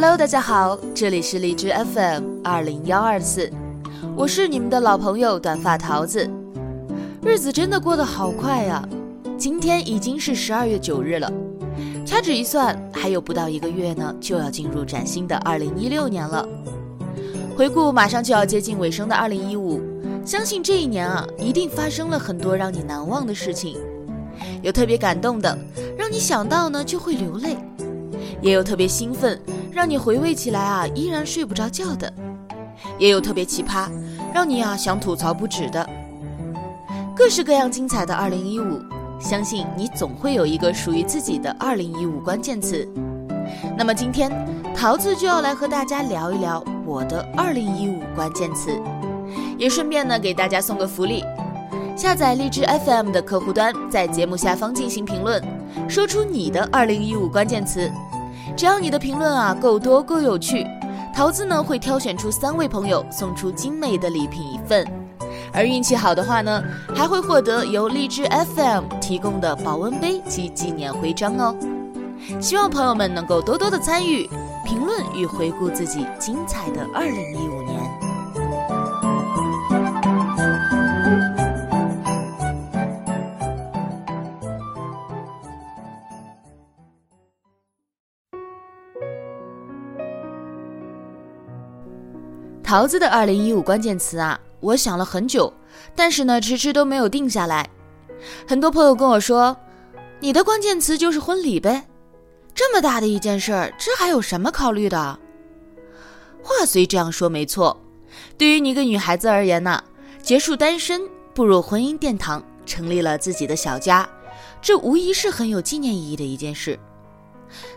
Hello，大家好，这里是荔枝 FM 二零幺二四，我是你们的老朋友短发桃子。日子真的过得好快呀，今天已经是十二月九日了，掐指一算，还有不到一个月呢，就要进入崭新的二零一六年了。回顾马上就要接近尾声的二零一五，相信这一年啊，一定发生了很多让你难忘的事情，有特别感动的，让你想到呢就会流泪，也有特别兴奋。让你回味起来啊，依然睡不着觉的，也有特别奇葩，让你啊想吐槽不止的，各式各样精彩的二零一五，相信你总会有一个属于自己的二零一五关键词。那么今天桃子就要来和大家聊一聊我的二零一五关键词，也顺便呢给大家送个福利，下载荔枝 FM 的客户端，在节目下方进行评论，说出你的二零一五关键词。只要你的评论啊够多够有趣，桃子呢会挑选出三位朋友送出精美的礼品一份，而运气好的话呢，还会获得由荔枝 FM 提供的保温杯及纪念徽章哦。希望朋友们能够多多的参与评论与回顾自己精彩的二零一五年。桃子的二零一五关键词啊，我想了很久，但是呢，迟迟都没有定下来。很多朋友跟我说，你的关键词就是婚礼呗，这么大的一件事儿，这还有什么考虑的？话虽这样说没错，对于一个女孩子而言呢，结束单身，步入婚姻殿堂，成立了自己的小家，这无疑是很有纪念意义的一件事。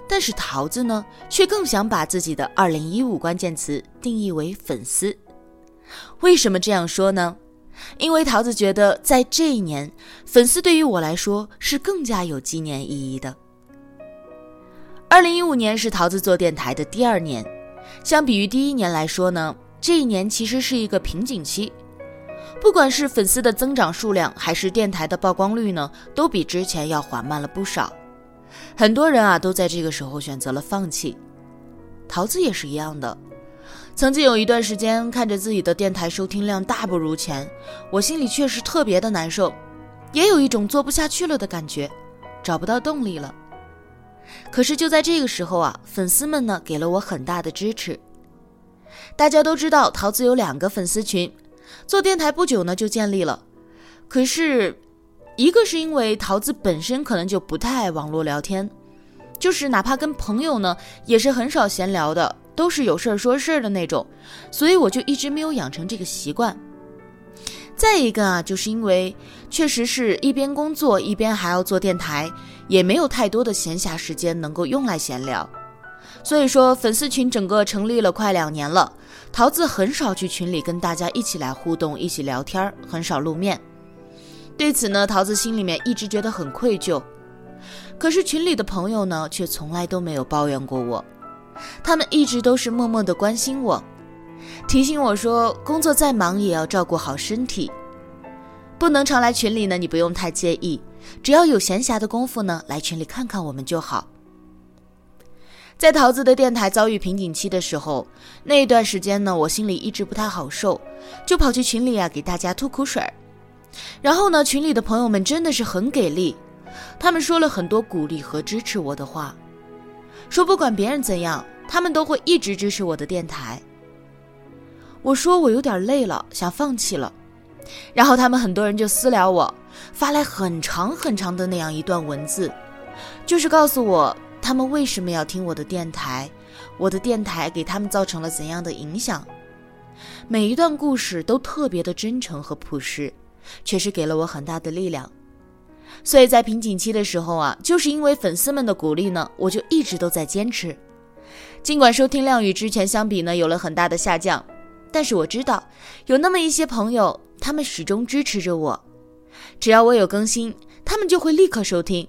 但是桃子呢，却更想把自己的二零一五关键词定义为粉丝。为什么这样说呢？因为桃子觉得，在这一年，粉丝对于我来说是更加有纪念意义的。二零一五年是桃子做电台的第二年，相比于第一年来说呢，这一年其实是一个瓶颈期。不管是粉丝的增长数量，还是电台的曝光率呢，都比之前要缓慢了不少。很多人啊，都在这个时候选择了放弃。桃子也是一样的。曾经有一段时间，看着自己的电台收听量大不如前，我心里确实特别的难受，也有一种做不下去了的感觉，找不到动力了。可是就在这个时候啊，粉丝们呢给了我很大的支持。大家都知道，桃子有两个粉丝群，做电台不久呢就建立了。可是。一个是因为桃子本身可能就不太爱网络聊天，就是哪怕跟朋友呢，也是很少闲聊的，都是有事儿说事儿的那种，所以我就一直没有养成这个习惯。再一个啊，就是因为确实是一边工作一边还要做电台，也没有太多的闲暇时间能够用来闲聊，所以说粉丝群整个成立了快两年了，桃子很少去群里跟大家一起来互动、一起聊天，很少露面。对此呢，桃子心里面一直觉得很愧疚，可是群里的朋友呢，却从来都没有抱怨过我，他们一直都是默默的关心我，提醒我说工作再忙也要照顾好身体，不能常来群里呢，你不用太介意，只要有闲暇的功夫呢，来群里看看我们就好。在桃子的电台遭遇瓶颈期的时候，那段时间呢，我心里一直不太好受，就跑去群里啊给大家吐苦水儿。然后呢，群里的朋友们真的是很给力，他们说了很多鼓励和支持我的话，说不管别人怎样，他们都会一直支持我的电台。我说我有点累了，想放弃了，然后他们很多人就私聊我，发来很长很长的那样一段文字，就是告诉我他们为什么要听我的电台，我的电台给他们造成了怎样的影响，每一段故事都特别的真诚和朴实。确实给了我很大的力量，所以在瓶颈期的时候啊，就是因为粉丝们的鼓励呢，我就一直都在坚持。尽管收听量与之前相比呢有了很大的下降，但是我知道有那么一些朋友，他们始终支持着我，只要我有更新，他们就会立刻收听。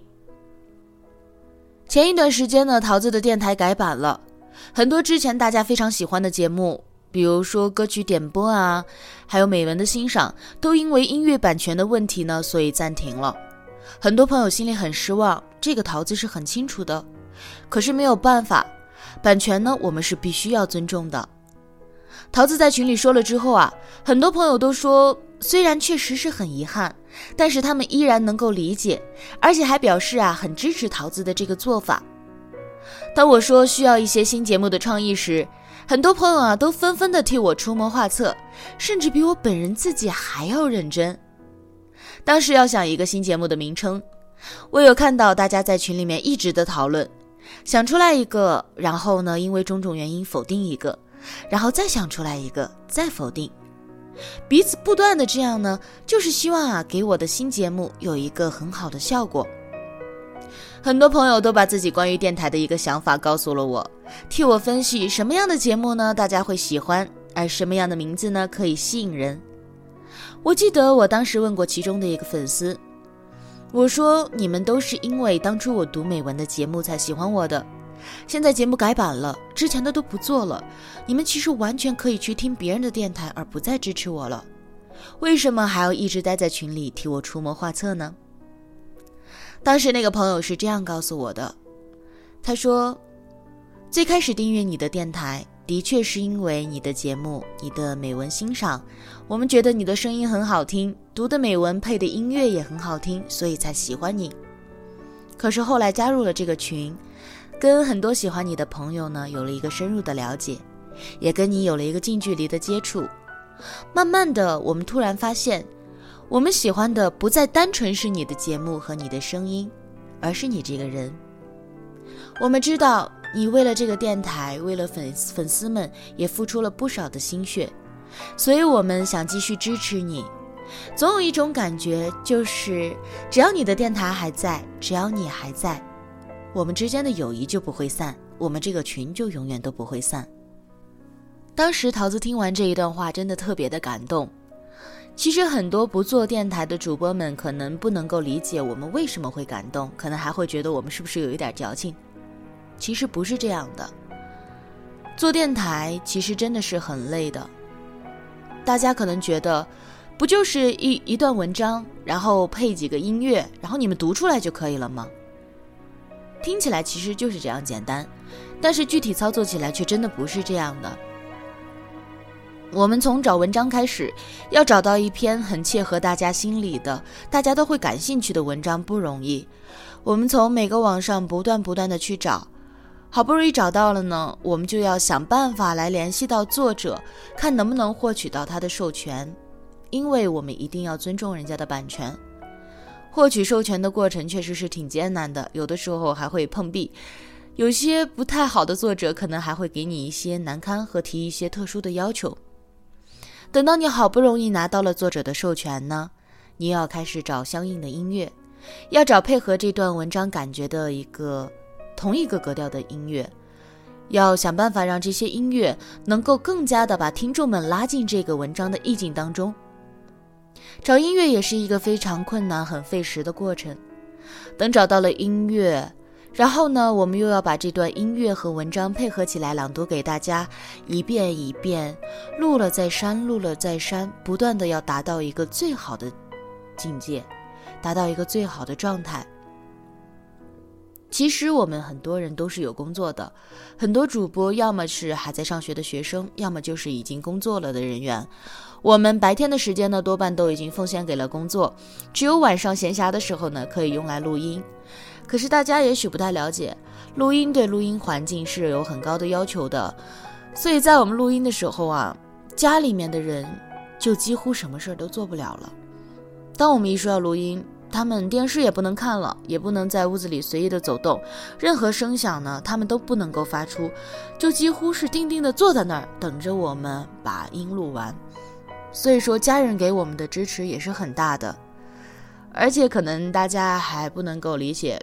前一段时间呢，桃子的电台改版了，很多之前大家非常喜欢的节目。比如说歌曲点播啊，还有美文的欣赏，都因为音乐版权的问题呢，所以暂停了。很多朋友心里很失望，这个桃子是很清楚的。可是没有办法，版权呢，我们是必须要尊重的。桃子在群里说了之后啊，很多朋友都说，虽然确实是很遗憾，但是他们依然能够理解，而且还表示啊，很支持桃子的这个做法。当我说需要一些新节目的创意时，很多朋友啊都纷纷的替我出谋划策，甚至比我本人自己还要认真。当时要想一个新节目的名称，我有看到大家在群里面一直的讨论，想出来一个，然后呢，因为种种原因否定一个。然后再想出来一个，再否定，彼此不断的这样呢，就是希望啊，给我的新节目有一个很好的效果。很多朋友都把自己关于电台的一个想法告诉了我，替我分析什么样的节目呢，大家会喜欢，而什么样的名字呢，可以吸引人。我记得我当时问过其中的一个粉丝，我说：“你们都是因为当初我读美文的节目才喜欢我的。”现在节目改版了，之前的都不做了。你们其实完全可以去听别人的电台，而不再支持我了。为什么还要一直待在群里替我出谋划策呢？当时那个朋友是这样告诉我的：他说，最开始订阅你的电台，的确是因为你的节目、你的美文欣赏，我们觉得你的声音很好听，读的美文配的音乐也很好听，所以才喜欢你。可是后来加入了这个群。跟很多喜欢你的朋友呢，有了一个深入的了解，也跟你有了一个近距离的接触。慢慢的，我们突然发现，我们喜欢的不再单纯是你的节目和你的声音，而是你这个人。我们知道你为了这个电台，为了粉粉丝们，也付出了不少的心血，所以我们想继续支持你。总有一种感觉，就是只要你的电台还在，只要你还在。我们之间的友谊就不会散，我们这个群就永远都不会散。当时桃子听完这一段话，真的特别的感动。其实很多不做电台的主播们可能不能够理解我们为什么会感动，可能还会觉得我们是不是有一点矫情。其实不是这样的，做电台其实真的是很累的。大家可能觉得，不就是一一段文章，然后配几个音乐，然后你们读出来就可以了吗？听起来其实就是这样简单，但是具体操作起来却真的不是这样的。我们从找文章开始，要找到一篇很切合大家心里的、大家都会感兴趣的文章不容易。我们从每个网上不断不断的去找，好不容易找到了呢，我们就要想办法来联系到作者，看能不能获取到他的授权，因为我们一定要尊重人家的版权。获取授权的过程确实是挺艰难的，有的时候还会碰壁，有些不太好的作者可能还会给你一些难堪和提一些特殊的要求。等到你好不容易拿到了作者的授权呢，你又要开始找相应的音乐，要找配合这段文章感觉的一个同一个格调的音乐，要想办法让这些音乐能够更加的把听众们拉进这个文章的意境当中。找音乐也是一个非常困难、很费时的过程。等找到了音乐，然后呢，我们又要把这段音乐和文章配合起来朗读给大家，一遍一遍录了再删，录了再删，不断的要达到一个最好的境界，达到一个最好的状态。其实我们很多人都是有工作的，很多主播要么是还在上学的学生，要么就是已经工作了的人员。我们白天的时间呢，多半都已经奉献给了工作，只有晚上闲暇的时候呢，可以用来录音。可是大家也许不太了解，录音对录音环境是有很高的要求的，所以在我们录音的时候啊，家里面的人就几乎什么事儿都做不了了。当我们一说要录音，他们电视也不能看了，也不能在屋子里随意的走动，任何声响呢，他们都不能够发出，就几乎是定定的坐在那儿等着我们把音录完。所以说，家人给我们的支持也是很大的，而且可能大家还不能够理解。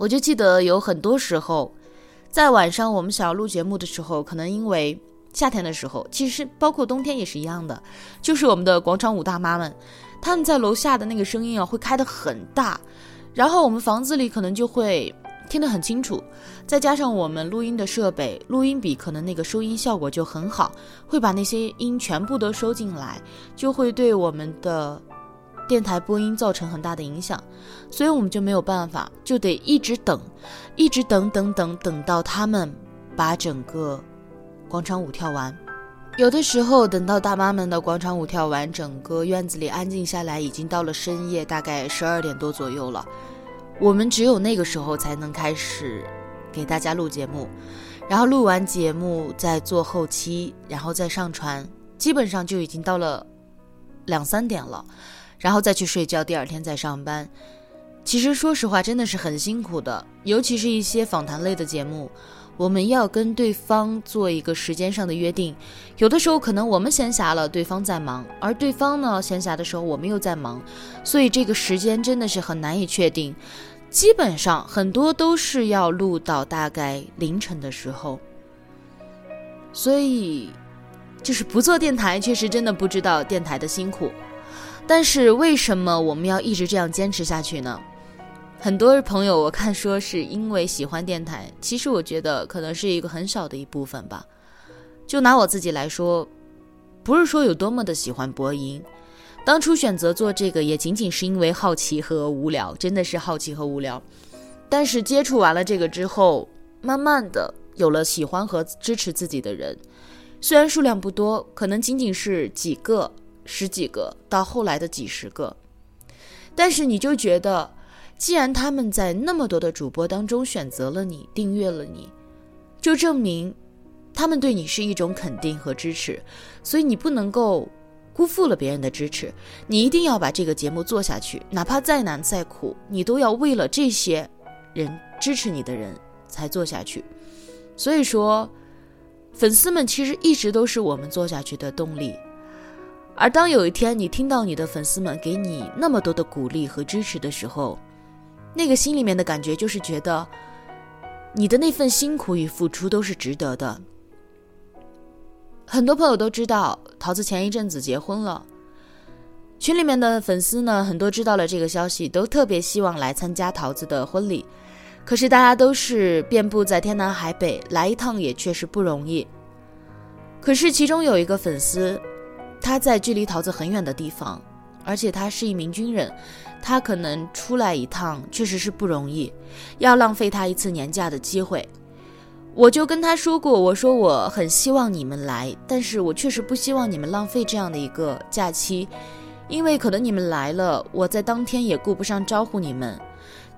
我就记得有很多时候，在晚上我们想要录节目的时候，可能因为夏天的时候，其实包括冬天也是一样的，就是我们的广场舞大妈们。他们在楼下的那个声音啊，会开得很大，然后我们房子里可能就会听得很清楚。再加上我们录音的设备，录音笔可能那个收音效果就很好，会把那些音全部都收进来，就会对我们的电台播音造成很大的影响。所以我们就没有办法，就得一直等，一直等等等等到他们把整个广场舞跳完。有的时候，等到大妈们的广场舞跳完，整个院子里安静下来，已经到了深夜，大概十二点多左右了。我们只有那个时候才能开始给大家录节目，然后录完节目再做后期，然后再上传，基本上就已经到了两三点了，然后再去睡觉，第二天再上班。其实说实话，真的是很辛苦的，尤其是一些访谈类的节目。我们要跟对方做一个时间上的约定，有的时候可能我们闲暇了，对方在忙，而对方呢闲暇的时候我们又在忙，所以这个时间真的是很难以确定。基本上很多都是要录到大概凌晨的时候，所以就是不做电台，确实真的不知道电台的辛苦。但是为什么我们要一直这样坚持下去呢？很多朋友我看说是因为喜欢电台，其实我觉得可能是一个很小的一部分吧。就拿我自己来说，不是说有多么的喜欢播音，当初选择做这个也仅仅是因为好奇和无聊，真的是好奇和无聊。但是接触完了这个之后，慢慢的有了喜欢和支持自己的人，虽然数量不多，可能仅仅是几个、十几个，到后来的几十个，但是你就觉得。既然他们在那么多的主播当中选择了你，订阅了你，就证明他们对你是一种肯定和支持，所以你不能够辜负了别人的支持，你一定要把这个节目做下去，哪怕再难再苦，你都要为了这些人支持你的人才做下去。所以说，粉丝们其实一直都是我们做下去的动力。而当有一天你听到你的粉丝们给你那么多的鼓励和支持的时候，那个心里面的感觉就是觉得，你的那份辛苦与付出都是值得的。很多朋友都知道桃子前一阵子结婚了，群里面的粉丝呢，很多知道了这个消息，都特别希望来参加桃子的婚礼。可是大家都是遍布在天南海北，来一趟也确实不容易。可是其中有一个粉丝，他在距离桃子很远的地方。而且他是一名军人，他可能出来一趟确实是不容易，要浪费他一次年假的机会。我就跟他说过，我说我很希望你们来，但是我确实不希望你们浪费这样的一个假期，因为可能你们来了，我在当天也顾不上招呼你们。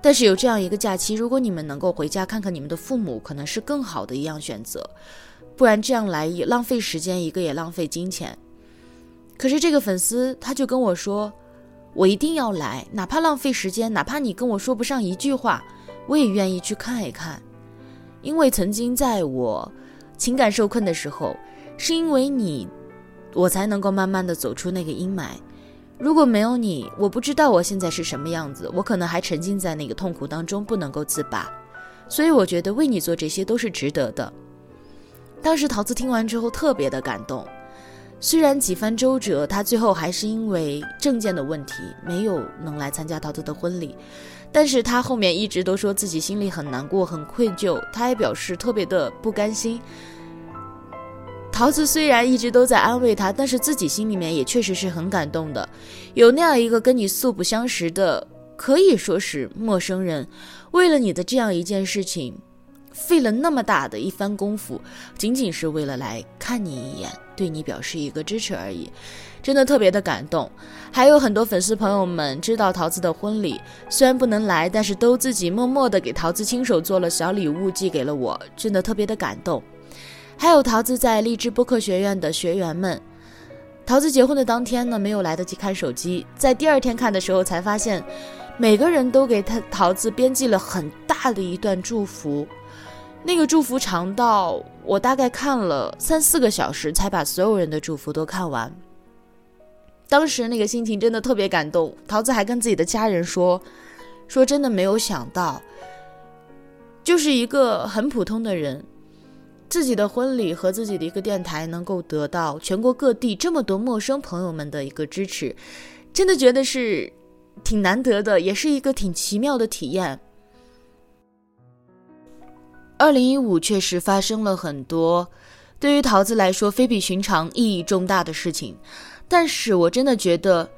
但是有这样一个假期，如果你们能够回家看看你们的父母，可能是更好的一样选择。不然这样来也浪费时间，一个也浪费金钱。可是这个粉丝他就跟我说，我一定要来，哪怕浪费时间，哪怕你跟我说不上一句话，我也愿意去看一看。因为曾经在我情感受困的时候，是因为你，我才能够慢慢的走出那个阴霾。如果没有你，我不知道我现在是什么样子，我可能还沉浸在那个痛苦当中不能够自拔。所以我觉得为你做这些都是值得的。当时桃子听完之后特别的感动。虽然几番周折，他最后还是因为证件的问题没有能来参加桃子的婚礼，但是他后面一直都说自己心里很难过、很愧疚，他也表示特别的不甘心。桃子虽然一直都在安慰他，但是自己心里面也确实是很感动的，有那样一个跟你素不相识的，可以说是陌生人，为了你的这样一件事情。费了那么大的一番功夫，仅仅是为了来看你一眼，对你表示一个支持而已，真的特别的感动。还有很多粉丝朋友们知道桃子的婚礼，虽然不能来，但是都自己默默的给桃子亲手做了小礼物寄给了我，真的特别的感动。还有桃子在励志播客学院的学员们，桃子结婚的当天呢，没有来得及看手机，在第二天看的时候才发现，每个人都给他桃子编辑了很大的一段祝福。那个祝福长到我大概看了三四个小时，才把所有人的祝福都看完。当时那个心情真的特别感动。桃子还跟自己的家人说：“说真的没有想到，就是一个很普通的人，自己的婚礼和自己的一个电台能够得到全国各地这么多陌生朋友们的一个支持，真的觉得是挺难得的，也是一个挺奇妙的体验。”二零一五确实发生了很多对于桃子来说非比寻常、意义重大的事情，但是我真的觉得，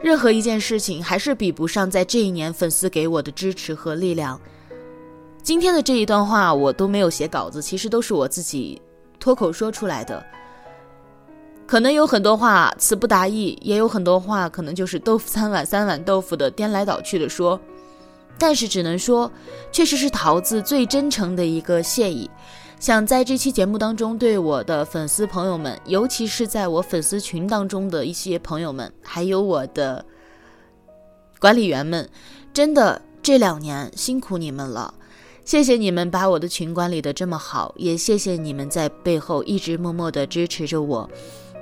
任何一件事情还是比不上在这一年粉丝给我的支持和力量。今天的这一段话我都没有写稿子，其实都是我自己脱口说出来的。可能有很多话词不达意，也有很多话可能就是豆腐三碗三碗豆腐的颠来倒去的说，但是只能说，确实是桃子最真诚的一个谢意。想在这期节目当中，对我的粉丝朋友们，尤其是在我粉丝群当中的一些朋友们，还有我的管理员们，真的这两年辛苦你们了，谢谢你们把我的群管理的这么好，也谢谢你们在背后一直默默的支持着我。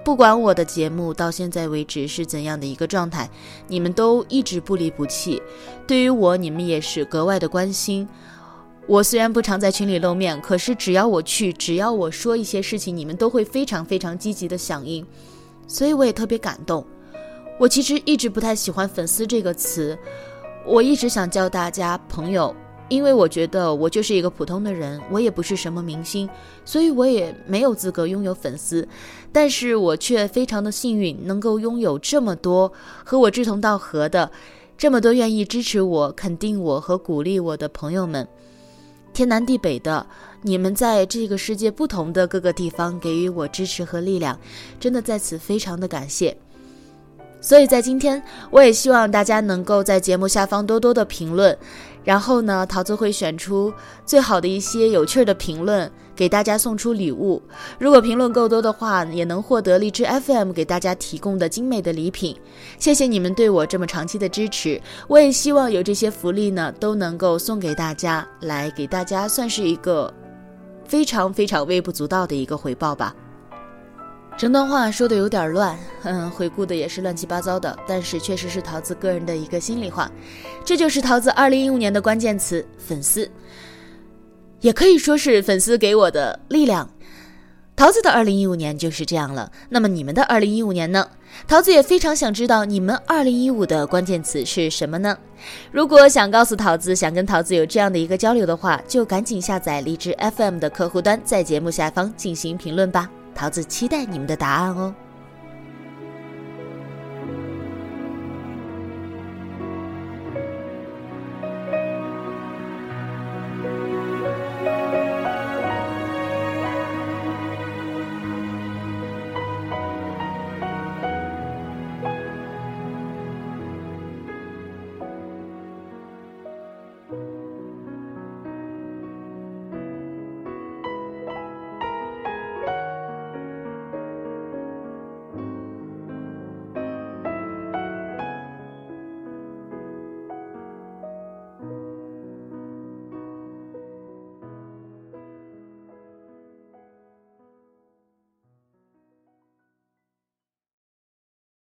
不管我的节目到现在为止是怎样的一个状态，你们都一直不离不弃。对于我，你们也是格外的关心。我虽然不常在群里露面，可是只要我去，只要我说一些事情，你们都会非常非常积极的响应。所以我也特别感动。我其实一直不太喜欢“粉丝”这个词，我一直想叫大家朋友。因为我觉得我就是一个普通的人，我也不是什么明星，所以我也没有资格拥有粉丝，但是我却非常的幸运，能够拥有这么多和我志同道合的，这么多愿意支持我、肯定我和鼓励我的朋友们，天南地北的，你们在这个世界不同的各个地方给予我支持和力量，真的在此非常的感谢。所以在今天，我也希望大家能够在节目下方多多的评论。然后呢，桃子会选出最好的一些有趣的评论，给大家送出礼物。如果评论够多的话，也能获得荔枝 FM 给大家提供的精美的礼品。谢谢你们对我这么长期的支持，我也希望有这些福利呢，都能够送给大家，来给大家算是一个非常非常微不足道的一个回报吧。整段话说的有点乱，嗯，回顾的也是乱七八糟的，但是确实是桃子个人的一个心里话，这就是桃子二零一五年的关键词粉丝，也可以说是粉丝给我的力量。桃子的二零一五年就是这样了，那么你们的二零一五年呢？桃子也非常想知道你们二零一五的关键词是什么呢？如果想告诉桃子，想跟桃子有这样的一个交流的话，就赶紧下载荔枝 FM 的客户端，在节目下方进行评论吧。桃子期待你们的答案哦。